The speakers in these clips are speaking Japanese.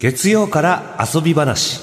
月曜から遊び話。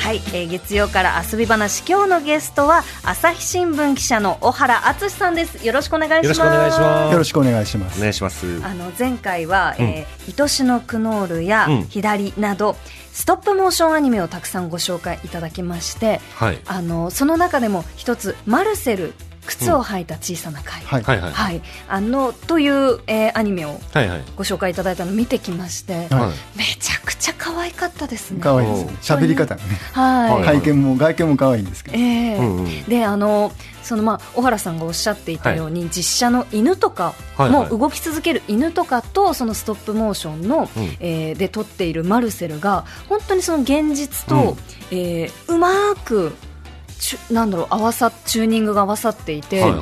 はい、えー月曜から遊び話。今日のゲストは朝日新聞記者の小原敦さんです。よろしくお願いします。よろしくお願いします。よろしくお願いします。お願いします。あの前回は、えー愛しのクノールやうん。左など、ストップモーションアニメをたくさんご紹介いただきましてはい。あのその中でも一つマルセル靴を履いた小さな貝、はい。はいはい。はい、あのという、えーアニメをはいはい。ご紹介いただいたのを見てきまして、はい。めちゃくちゃ可愛かったですね。可愛いです。ね。喋り方がね。はい、はい。外見も外見も可愛いんですけど。ええ。うんうん。であのそのまあ小原さんがおっしゃっていたように、実写の犬とかはいはい。も動き続ける犬とかとそのストップモーションの、うん。えーで撮っているマルセルが本当にその現実と、うん。えーうまくなんだろう合わさチューニングが合わさっていて、はいはい。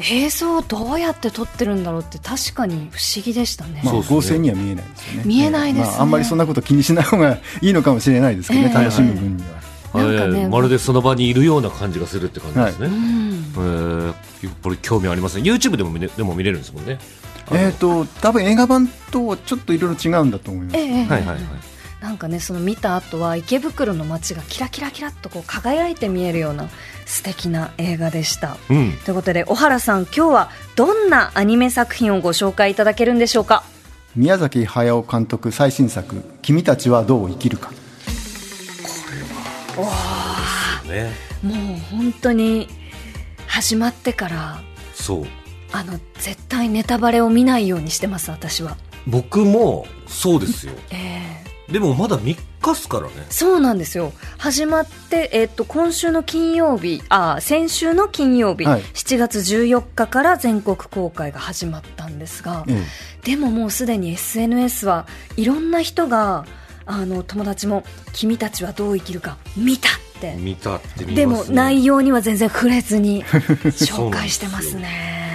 映像をどうやって撮ってるんだろうって確かに不思議でしたね。まあ合成には見えないですよね。見えないですね。まああんまりそんなこと気にしない方がいいのかもしれないですけどね。ええ楽しむ分には。なんかねえーまるでその場にいるような感じがするって感じですね、うん。えーやっぱり興味ありますね。YouTube でも見れでも見れるんですもんね。えっと多分映画版とちょっといろいろ違うんだと思います。え。えええ。はいはいはいなんかねその見た後は池袋の街がキラキラキラっとこう輝いて見えるような素敵な映画でした。うん。ということで小原さん今日はどんなアニメ作品をご紹介いただけるんでしょうか？宮崎駿監督最新作「君たちはどう生きるか。ねもう本当に始まってからそう。あの絶対ネタバレを見ないようにしてます私は。僕もそうですよ。ええでもまだ3日っすからね。そうなんですよ。始まって、えっと今週の金曜日あ先週の金曜日、はい。7月14日から全国公開が始まったんですが、えでももうすでに SNS はいろんな人があの友達も「君たちはどう生きるか見た」って。見たってね、でも内容には全然触れずに 紹介してますね。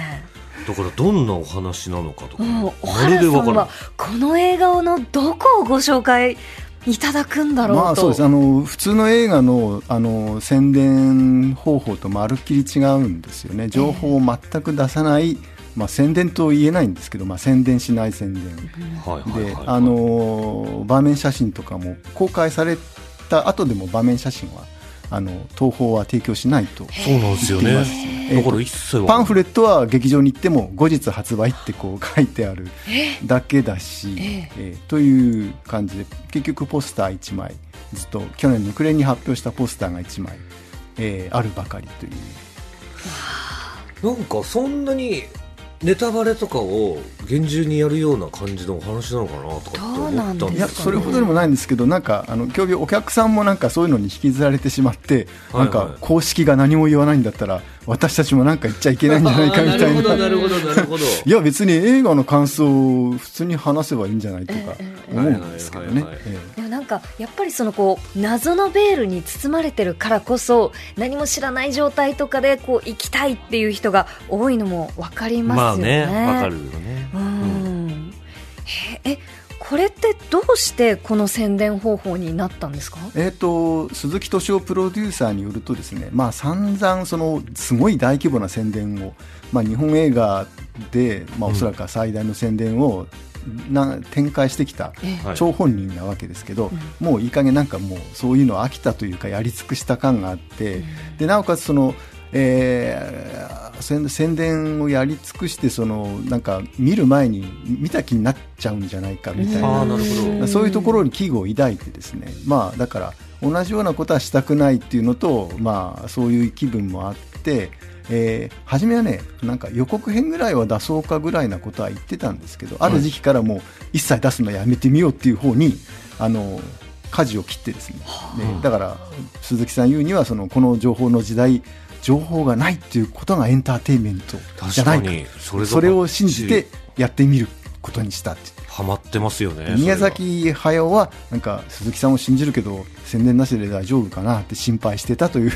だからどんなお話なのかとか、まるでわからはこの映画のどこをご紹介いただくんだろうと、まあそうです。あの普通の映画のあの宣伝方法とまるっきり違うんですよね。情報を全く出さない、まあ、宣伝と言えないんですけど、まあ、宣伝しない宣伝。はいはいはいはい。であの場面写真とかも公開された後でも場面写真はあの東宝は提供しないとそうなんですよね。言ってます。だから一パンフレットは劇場に行っても後日発売ってこう書いてあるだけだし、ええ。ーという感じで結局ポスター1枚。ずっと去年の暮れに発表したポスターが1枚、えーあるばかりという。なんかそんなにネタバレとかを厳重にやるような感じのお話なのかなとかって思ったんどうなんですかね。いやそれほどでもないんですけどなんかあの競技お客さんもなんかそういうのに引きずられてしまって、はいはい。なんか公式が何も言わないんだったら私たちもなんか言っちゃいけないんじゃないかみたいな。なるほどなるほどなるほど。いや別に映画の感想を普通に話せばいいんじゃないとかええ思うんですけどね。でもなんかやっぱりそのこう謎のベールに包まれてるからこそ何も知らない状態とかでこう行きたいっていう人が多いのも分かりまあますよね。ねわかるよね。うん、へえこれってどうしてこの宣伝方法になったんですか？えー、と鈴木敏夫プロデューサーによるとですね、まあ、散々そのすごい大規模な宣伝を、まあ、日本映画で、まあ、おそらくは最大の宣伝をな展開してきた張本人なわけですけど、もういい加減なんかもうそういうの飽きたというかやり尽くした感があって、でなおかつその、えー宣宣伝をやり尽くしてそのなんか見る前に見た気になっちゃうんじゃないかみたいな。なそういうところに危惧を抱いてですね、まあ、だから同じようなことはしたくないっていうのと、まあ、そういう気分もあって、えー初めはねなんか予告編ぐらいは出そうかぐらいなことは言ってたんですけど、ある時期からもう一切出すのやめてみようっていう方にあの舵を切ってですね、ねだから鈴木さん言うにはそのこの情報の時代情報がないっていうことがエンターテインメントじゃないかそれがそれを信じてやってみることにしたって。ハマってますよね宮崎駿はなんか鈴木さんを信じるけど宣伝なしで大丈夫かなって心配してたという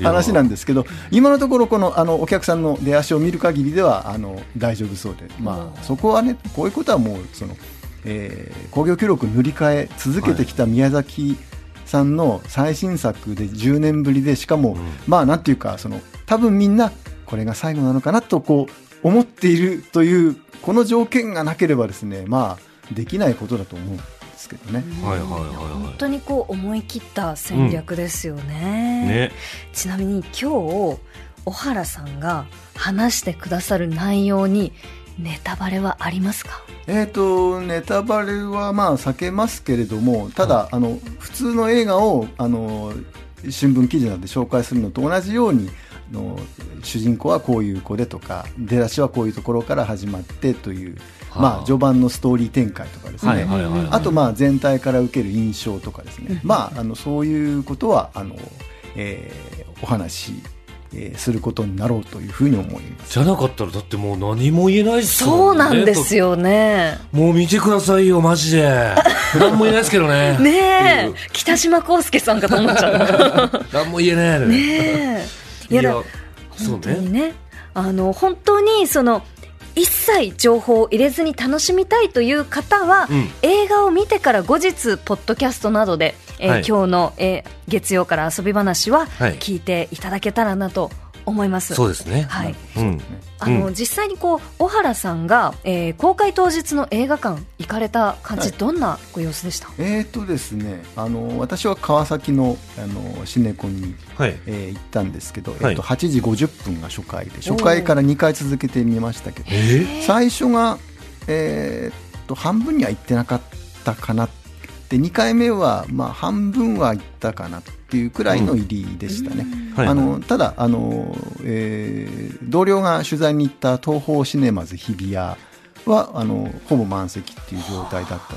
話なんですけど今のところこのあのお客さんの出足を見る限りではあの大丈夫そうで、まあ、そこはねこういうことはもうその、えー興行記録塗り替え続けてきた宮崎さんの最新作で10年ぶりでしかも、まあなんていうかその多分みんなこれが最後なのかなとこう思っているというこの条件がなければですねまあできないことだと思うんですけどね。はいはいはい本は当にこう思い切った戦略ですよね,、いね。ちなみに今日小原さんが話してくださる内容にネタバレはありますか？えー、とネタバレはまあ避けますけれどもただ、あの普通の映画をあの新聞記事などで紹介するのと同じようにあの主人公はこういう子でとか出だしはこういうところから始まってという、はあ。まあ、序盤のストーリー展開とかですね、はいはいはいはい。あとまあ全体から受ける印象とかですね、まあ、あのそういうことはあの、えーお話し、えーすることになろうというふうに思います。じゃなかったらだってもう何も言えないっすそうもんねなんですよね。もう見てくださいよマジで。何も言えないですけどね。ねえ。うん。北島康介さんかと思っちゃう 何も言えないねねえ。いやだそう本当にねね。あの本当にその一切情報を入れずに楽しみたいという方は、うん。映画を見てから後日ポッドキャストなどで、えーはい。今日の、えー月曜から遊び話ははい。聞いていただけたらなと思います。そうですね。はい。うん。あの、うん。実際にこう小原さんが、えー公開当日の映画館行かれた感じ、はい。どんなご様子でした？えーとですね、あの私は川崎のあのシネコンに、はい。えー行ったんですけど、はい。えっと8時50分が初回で初回から2回続けてみましたけどえ最初が、えーっと半分には行ってなかったかなで2回目は、まあ、半分は行ったかなっていうくらいの入りでしたね。はい。あのただあの、えー同僚が取材に行った東宝シネマズ日比谷はあのほぼ満席っていう状態だったという。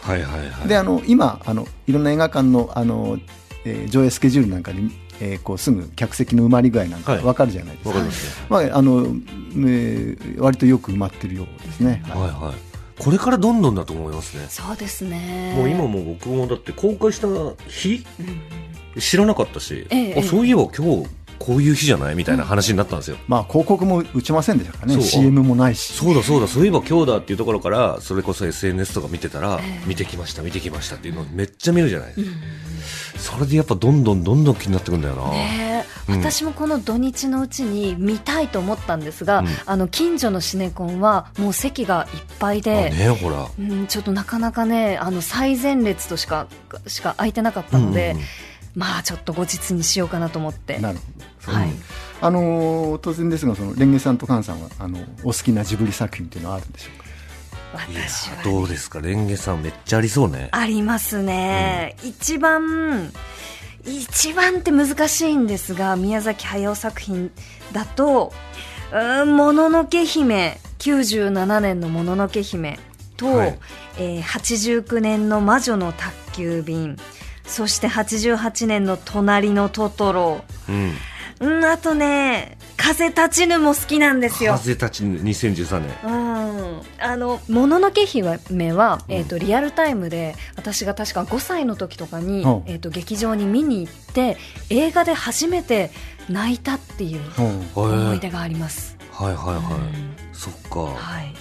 はいはいはい。であの今あのいろんな映画館のあの、えー上映スケジュールなんかで、えーこうすぐ客席の埋まり具合なんかはい。分かるじゃないですか、わかりますね。まああのえー割とよく埋まってるようですね、はいはい。これからどんどんだと思いますね。そうですね。もう今もう僕もだって公開した日？うん知らなかったし、ええあそういえば今日こういう日じゃない？みたいな話になったんですよ、まあ広告も打ちませんでしたからそう。ね CM もないし。そうだそうだ。そういえば今日だっていうところからそれこそ SNS とか見てたら、ええ。見てきました見てきましたっていうのをめっちゃ見るじゃない、それでやっぱどんどんどんどん気になってくんだよな、ねえ。うん。私もこの土日のうちに見たいと思ったんですが、うん。あの近所のシネコンはもう席がいっぱいあで、ねほら。うん、ちょっとなかなかねあの最前列としかしか空いてなかったので、うんうんうんまあちょっと後日にしようかなと思って。なるほど。はい、あのー当然ですがそのレンゲさんとカンさんはあのお好きなジブリ作品っていうのはあるんでしょうか？いや私はどうですか？レンゲさんめっちゃありそうね。ありますね、一番一番って難しいんですが宮崎駿作品だと「うーんもののけ姫」97年の「もののけ姫と」はい。えー89年の「魔女の宅急便」そして88年の「隣のトトロ。うん」うんあとね「風立ちぬ」も好きなんですよ。風立ちぬ2013年。うん、あの「もののけ姫は」えーとリアルタイムで私が確か5歳の時とかに、うん。えー、と劇場に見に行って映画で初めて泣いたっていう思い出があります。はいはいはい、うん。そっか、はい。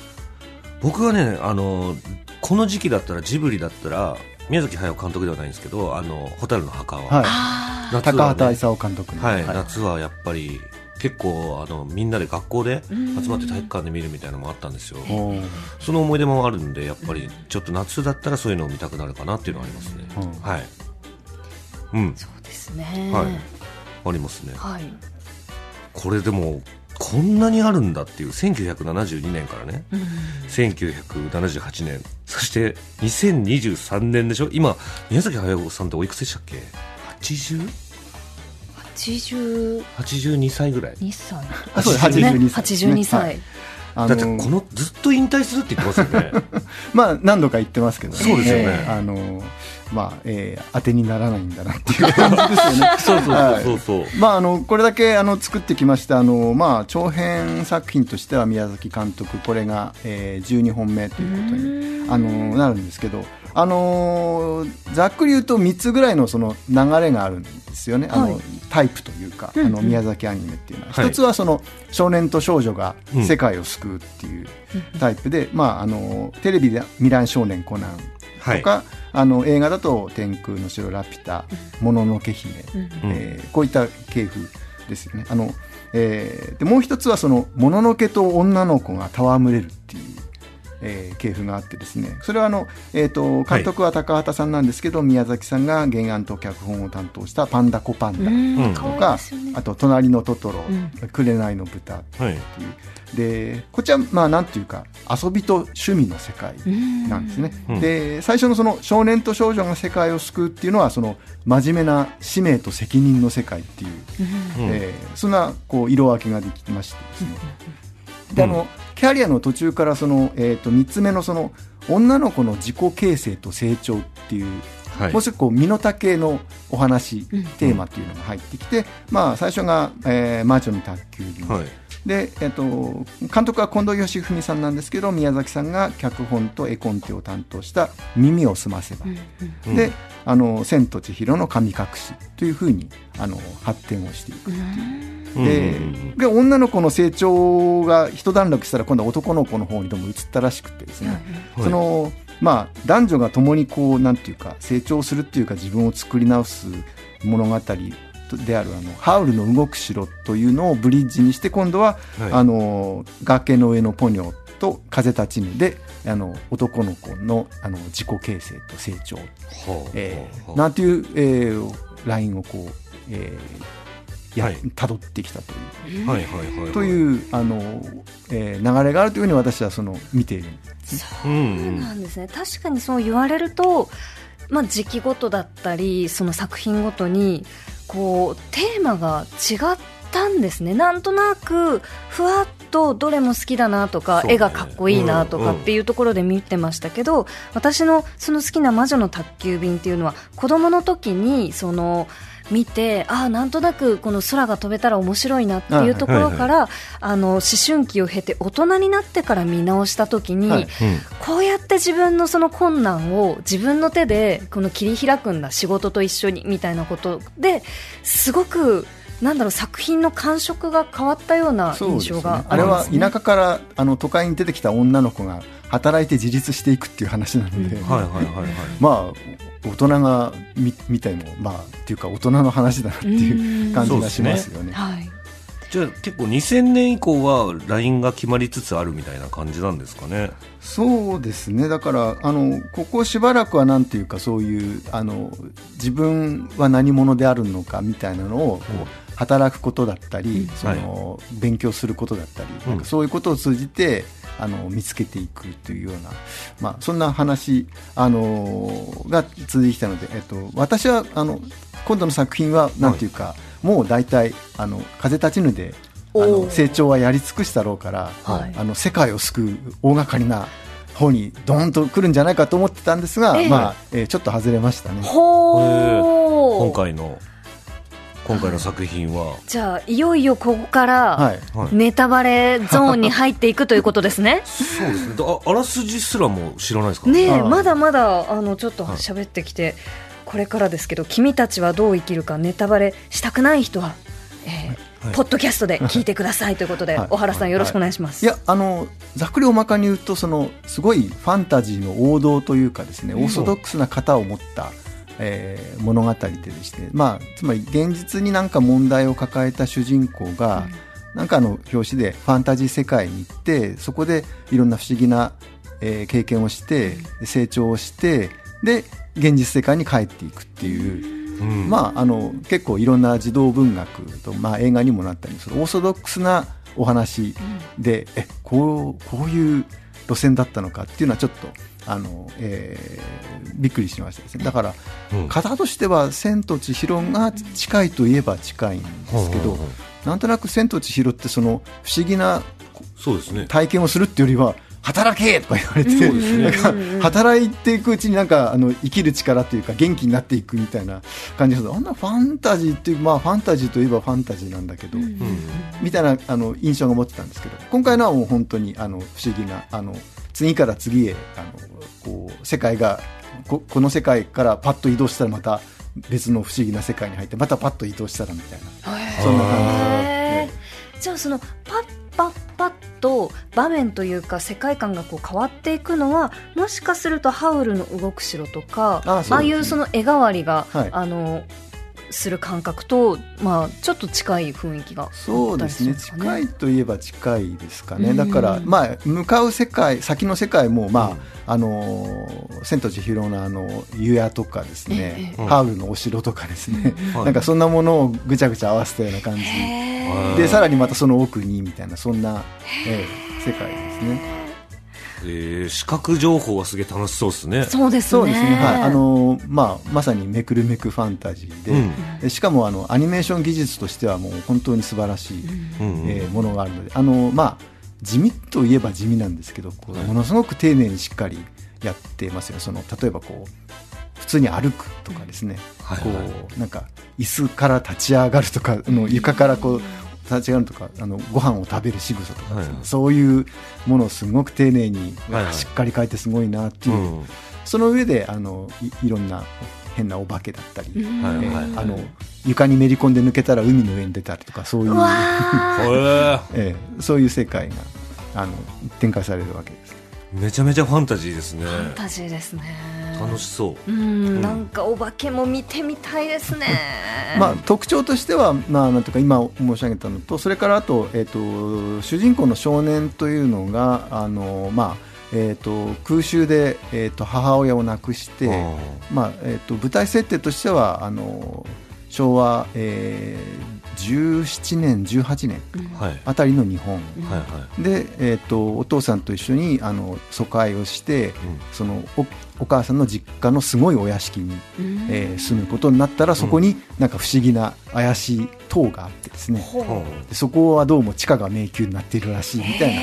僕はねあのこの時期だったらジブリだったら宮崎駿監督ではないんですけど「あの蛍の墓は」はい。夏はね。高畑勲監督の、はい。夏はやっぱり結構あのみんなで学校でうん。集まって体育館で見るみたいなのもあったんですよ。その思い出もあるんでやっぱりちょっと夏だったらそういうのを見たくなるかなっていうのはありますね、う。んはい。うん。そうですね。はい。ありますね。はい。これでもこんなにあるんだっていう1972年からね。うん。1978年そして2023年でしょ？今宮崎駿さんっておいくつでしたっけ？80? 82 82歳ぐらい。歳あそうですね。82歳82歳、はい。あだってこのずっと引退するって言ってますよね。まあ何度か言ってますけど、そうですよね。えーあのまあ、えー当てにならないんだなっていう。感じですよね。そうそうはいそうそう。まあ、あのこれだけあの作ってきましてあの、まあ、長編作品としては宮崎監督これが、えー12本目ということにあのなるんですけど、あのざっくり言うと3つぐらいのその流れがあるんですよね、あのはい。タイプというか、あの宮崎アニメっていうのは、はい。一つはその少年と少女がうん。世界を救うっていうタイプで、まあ、あのテレビで「未来少年コナン」はい。とか、あの映画だと「天空の城ラピュタ」「もののけ姫」うん。えーこういった系譜ですよね。あのえーでもう一つはそのもののけと女の子が戯れるっていうえー系譜があってですね。それはあの、えー、と監督は高畑さんなんですけど、宮崎さんが原案と脚本を担当した「パンダコパンダ」とか、ね。あと「隣のトトロ」うん。紅の豚」ってはい。いうでこっちはまあなんていうか遊びと趣味の世界なんですね、うん。で最初のその少年と少女が世界を救うっていうのはその真面目な使命と責任の世界っていう、うん。えーそんなこう色分けができましてですね、であのキャリアの途中からその、えー、と3つ目のその女の子の自己形成と成長っていうはい。もう少しこう身の丈のお話、うん。テーマっていうのが入ってきて、まあ、最初が、えー魔女の宅急便、はいで、えっと、監督は近藤義文さんなんですけど宮崎さんが脚本と絵コンテを担当した「耳をすませば」うんで「あの千と千尋の神隠し」というふうにあの発展をしていく。でうんで女の子の成長が一段落したら今度は男の子の方にどうも移ったらしくてですね、はいそのまあ、男女が共にこうなんていうか成長するっていうか自分を作り直す物語であるあのハウルの動く城というのをブリッジにして今度は、はい。あの崖の上のポニョと風立ちぬであの男の子のあの自己形成と成長、なんていう、えーラインをこう、えーやはい。辿ってきたという。はいはいはいというあの、えー流れがあるというふうに私はその見ているそうなんですね、確かにそう言われると、まあ、時期ごとだったりその作品ごとにこうテーマが違ったんですね。なんとなくふわっとどれも好きだなとか、ね。絵がかっこいいなとかうんうんっていうところで見てましたけど、私のその好きな魔女の宅急便っていうのは子供の時にその見てああなんとなくこの空が飛べたら面白いなっていうところから、あの思春期を経て大人になってから見直した時に、はい。うん。こうやって自分のその困難を自分の手でこの切り開くんだ仕事と一緒にみたいなことですごくなんだろう作品の感触が変わったような印象があれはありますね。田舎からあの都会に出てきた女の子が働いて自立していくっていう話なので、うん。はいはいはいはい。まあ大人が見見てもまあっていうか大人の話だなっていう感じがしますよね。はい。じゃあ結構2000年以降は LINE が決まりつつあるみたいな感じなんですかね。そうですね。だからあのここしばらくはなんていうかそういうあの自分は何者であるのかみたいなのをこう働くことだったり、その勉強することだったり、うん。なんかそういうことを通じてあの見つけていくというような、まあ、そんな話あのが続いてきたので、えっと、私はあの今度の作品はなんていうか、もう大体あの風立ちぬであの成長はやり尽くしたろうから、はい。あの世界を救う大掛かりな方にドーンと来るんじゃないかと思ってたんですが、ええ。まあえーちょっと外れましたね。今回の今回の作品は、じゃあいよいよここから、ネタバレゾーンに入っていくということですね。そうですね。ああらすじすらも知らないですか？ねまだまだあのちょっとはい。喋ってきて、これからですけど君たちはどう生きるかネタバレしたくない人は、えーはい。ポッドキャストで聞いてくださいということで、はい。小原さんよろしくお願いします。いやあのざっくり大まかに言うとそのすごいファンタジーの王道というかですね、オーソドックスな型を持った、えー物語ででして、まあ、つまり現実になんか問題を抱えた主人公が、なんかあの表紙でファンタジー世界に行ってそこでいろんな不思議な、えー経験をして成長をしてで現実世界に帰っていくっていう。うん。まあ、あの結構いろんな児童文学と、まあ、映画にもなったりするオーソドックスなお話で、えこうこういう路線だったのかっていうのはちょっとあの、えーびっくりしましたですね。だからうん。型としては「千と千尋」が近いといえば近いんですけど、うんなんとなく「千と千尋」ってその不思議なそうですね。体験をするっていうよりは働けとか言われて、働いていくうちになんかあの生きる力というか元気になっていくみたいな感じです。あんなファンタジーっていうまあファンタジーといえばファンタジーなんだけど、うん。みたいなあの印象が持ってたんですけど今回のはもう本当にあの不思議なあの次から次へあのこう世界がここの世界からパッと移動したらまた別の不思議な世界に入ってまたパッと移動したらみたいな。そんな感じじゃあそのパッパッパッと場面というか世界観がこう変わっていくのはもしかすると「ハウルの動く城」とかあそうですね。ああいうその絵代わりが、はい。あのする感覚と、まあ、ちょっと近い雰囲気がそうですね。近いといえば近いですかね、うん。だから、まあ、向かう世界先の世界も、まああのー千と千尋のあの湯屋とかですね、ええハウルのお城とかですね、はい。なんかそんなものをぐちゃぐちゃ合わせたような感じ。でさらにまたその奥にみたいなそんな、ええ世界ですね。えー視覚情報はすげえ楽しそうですね。そうですね。そうですね、はい。あのーまあ、まさにめくるめくファンタジーで、うん。でしかもあのアニメーション技術としてはもう本当に素晴らしい、うん。うんえーものがあるので。あの、まあ、地味といえば地味なんですけどこうものすごく丁寧にしっかりやってますよその例えばこう普通に歩くとかですね、はいはいこうなんか椅子から立ち上がるとかあの床からこう立ち上がるとかあのご飯を食べる仕草とかはい。はいそういうものをすごく丁寧に、はいはい。しっかり書いてすごいなっていう、うん。その上であのいいろんな変なお化けだったり、えはいーあの床にめり込んで抜けたら海の上に出たりとかそういうえ えーそういう世界があの展開されるわけです。ーめちゃめちゃファンタジーですね。ファンタジーですね楽しそう。うん。なんかお化けも見てみたいですね。まあ、特徴としては、まあ、なんとか今申し上げたのとそれからあと,、えー、と主人公の少年というのがあの、まあえー、と空襲で、えー、と母親を亡くして、あまあえー、と舞台設定としてはあの昭和、えー、17年18年あたりの日本、で、えー、とお父さんと一緒にあの疎開をして、うん。そのおお母さんの実家のすごいお屋敷にうん。えー住むことになったらそこになんか不思議な怪しい塔があってですね、ほう。う。んでそこはどうも地下が迷宮になっているらしいみたい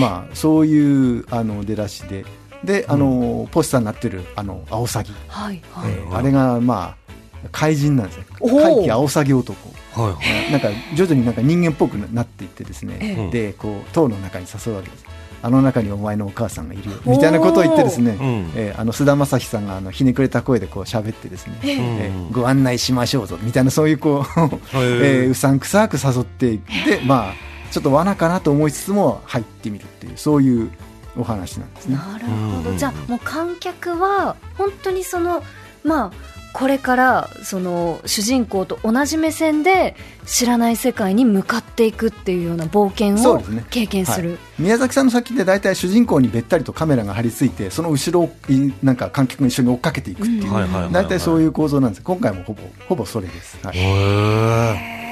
な、まあ、そういうあの出だしで。であの、ポスターになってるあのアオサギ、はいはい、えーあれがまあ怪人なんですね。怪奇アオサギ男。はいはい。なんか徐々になんか人間っぽくなっていってですね、ええ。でこう塔の中に誘うわけです。あの中にお前のお母さんがいるよ。みたいなことを言ってですね、うん。えーあの菅田将暉さんがあのひねくれた声でこう喋ってですね、ええ。えーご案内しましょうぞ。みたいなそういうこう、えーうさんくさく誘っていってまあちょっと罠かなと思いつつも入ってみるっていうそういうお話なんですね。なるほど、うん。じゃあもう観客は本当にそのまあこれからその主人公と同じ目線で知らない世界に向かっていくっていうような冒険を経験する、はい。宮崎さんの作品で大体主人公にべったりとカメラが張り付いてその後ろをいなんか観客が一緒に追っかけていくっていう、大体そういう構造なんです。今回もほぼほぼそれです、はい。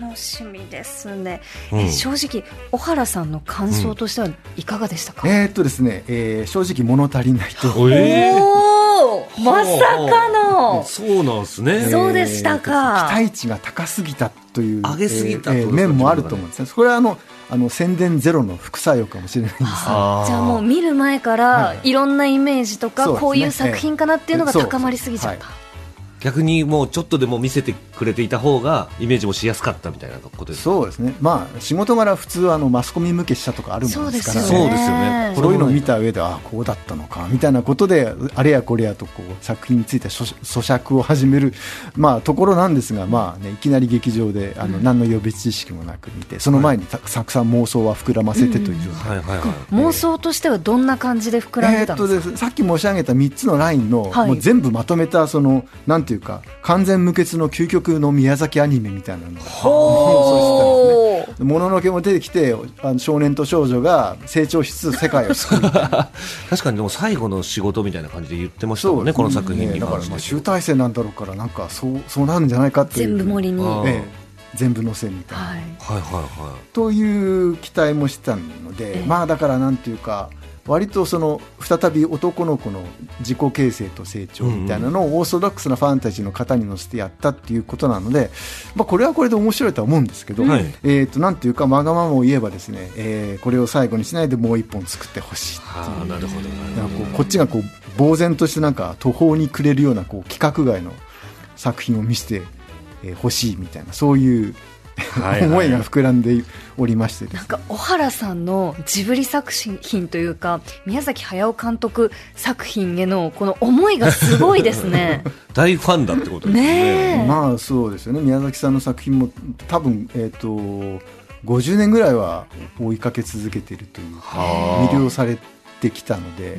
楽しみですね、うん。え正直小原さんの感想としてはいかがでしたか、えーっとですね、えー正直物足りないと。えー。おおまさかのそう。なんですね。そうでしたか。えー期待値が高すぎたという上げすぎたえー面もあると思うんですね。それはあのあの宣伝ゼロの副作用かもしれないんです。があー。じゃあもう見る前からはい。いろんなイメージとかそうですね。こういう作品かなっていうのがええ高まりすぎちゃった、逆にもうちょっとでも見せてくれていた方がイメージもしやすかったみたいなことですそうですね。まあ仕事柄普通はあのマスコミ向けしたとかあるものですから。そうですよね。そうですよね。そういうのを見た上でああこうだったのかみたいなことであれやこれやとこう作品について咀咀嚼を始める、まあ、ところなんですが、まあね、いきなり劇場であの何の予備知識もなく見てその前にたたくさん妄想は膨らませてという。妄想としてはどんな感じで膨らんえーっとでたんですか、です。さっき申し上げた3つのラインの、はい。もう全部まとめたそのなんていうか完全無欠の究極の宮崎アニメみたいなのが。おーもののけも出てきてあの少年と少女が成長しつつ世界を救う 確かにでも最後の仕事みたいな感じで言ってましたもんねこの作品にだからまあ集大成なんだろうからなんかそうそうなるんじゃないかっていう。全部盛りに、ええ。全部載せみたいな、はい、はいはい。はという期待もしたので、ええ。まあだからなんていうか割とその再び男の子の自己形成と成長みたいなのをオーソドックスなファンタジーの型に乗せてやったっていうことなので、まあ、これはこれで面白いとは思うんですけど、はい。えー、となんていうかわがままを言えばですね、えーこれを最後にしないでもう一本作ってほしいいはあなるほどなるほど。なんかこうこっちがこう呆然としてなんか途方に暮れるようなこう規格外の作品を見せてえーほしいみたいなそういうはいはい。思いが膨らんでおりましてですね。なんか小原さんのジブリ作品というか宮崎駿監督作品へのこの思いがすごいですね。大ファンだってことですね。ねえ。まあそうですよね。宮崎さんの作品も多分、えー、と50年ぐらいは追いかけ続けているというかはあ。魅了されてきたので。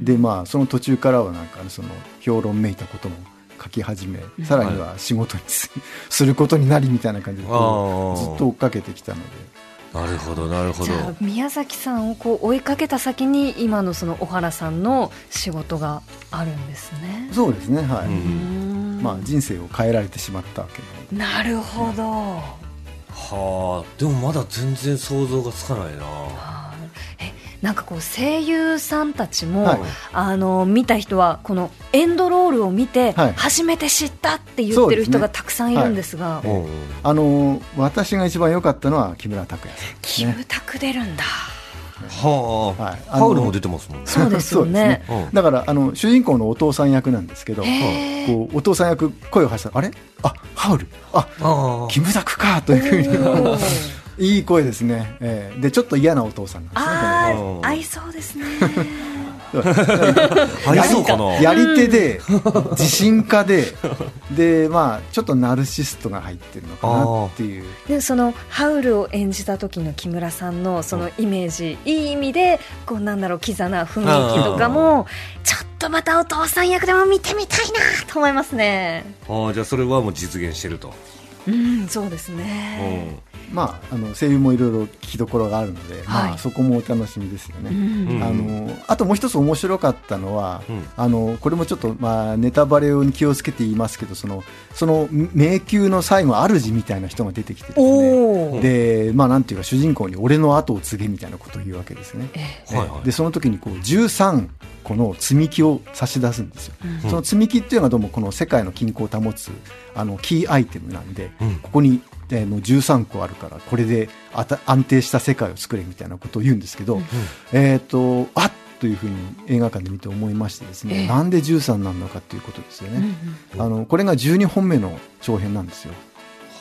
で、まあ、その途中からはなんかその評論めいたことも書き始め、さらには仕事にす,、することになりみたいな感じでずっと追っかけてきたので。なるほどなるほど。じゃあ宮崎さんをこう追いかけた先に今のその小原さんの仕事があるんですね。そうですねはい、まあ、人生を変えられてしまったわけなるほど。はあ。でもまだ全然想像がつかないな。えなんかこう声優さんたちも、はい。あの見た人はこのエンドロールを見てはい。初めて知ったって言ってる人がたくさんいるんですが、うんあの私が一番良かったのは木村拓哉さんですキね。ムタク出るんだ。はあ、はい。ハウルも出てますもんね。そうですよね。うん。だからあの主人公のお父さん役なんですけどこうお父さん役声を発したあれ？あハウル。ああキムタクかというふうにいい声ですね、えーでちょっと嫌なお父さんなんですね。合いそうですね。やり手で自信家ででまあちょっとナルシストが入ってるのかなっていう。でそのハウルを演じた時の木村さんのそのイメージ、いい意味でこうなんだろうキザな雰囲気とかもちょっとまたお父さん役でも見てみたいなと思いますね。ああじゃあそれはもう実現してると、うん、そうですうね。んまああの声優もいろいろ聞きどころがあるので、はい。まあ、そこもお楽しみですよね。うんうんあのあともう一つ面白かったのは、うん。あのこれもちょっと、まあ、ネタバレに気をつけて言いますけどそのその迷宮の際の主みたいな人が出てきてですね。で、まあ、なんていうか主人公に俺の後を継げみたいなことを言うわけですね。えはいはい。でその時にこう13個の積み木を差し出すんですよ、うん。その積み木っていうのはどうもこの世界の均衡を保つあのキーアイテムなんで、うん。ここに、えーの13個あるからこれで安定した世界を作れみたいなことを言うんですけど、えっ、とあっというふうに映画館で見て思いましてですね、ええ。なんで13なのかっていうことですようんね、あのこれが12本目の長編なんですよ。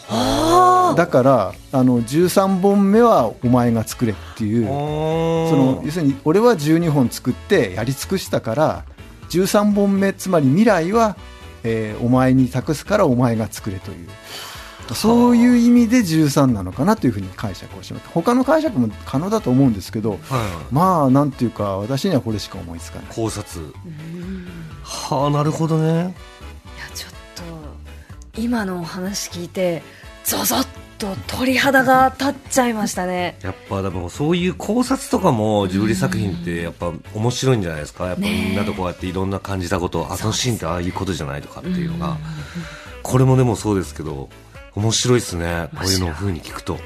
あ。だからあの13本目はお前が作れっていうそその要するに俺は12本作ってやり尽くしたから13本目つまり未来は、えーお前に託すからお前が作れというそういう意味で13なのかなというふうに解釈をします。他の解釈も可能だと思うんですけどはいまあなんていうか私にはこれしか思いつかない。考察。うん。はあなるほどね。いやちょっと今のお話聞いてゾゾッと鳥肌が立っちゃいましたね。やっぱでもそういう考察とかもジブリ作品ってやっぱ面白いんじゃないですか。やっぱねえ。みんなとこうやっていろんな感じたことあそうですのシーンってああいうことじゃないとかっていうのうんがこれもでもそうですけど面白いですね。こういうのを面白い風に聞くと。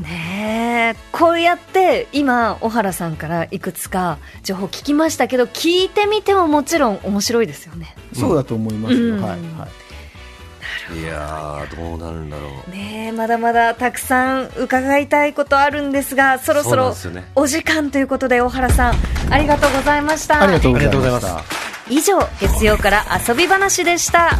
ねえ。こうやって今小原さんからいくつか情報聞きましたけど聞いてみてももちろん面白いですよね。そうだと思いますよ、うん。はいはい。いやーどうなるんだろう。ねえまだまだたくさん伺いたいことあるんですがそろそろお時間ということで小原さんありがとうございました。ありがとうございました。以上月曜から遊び話でした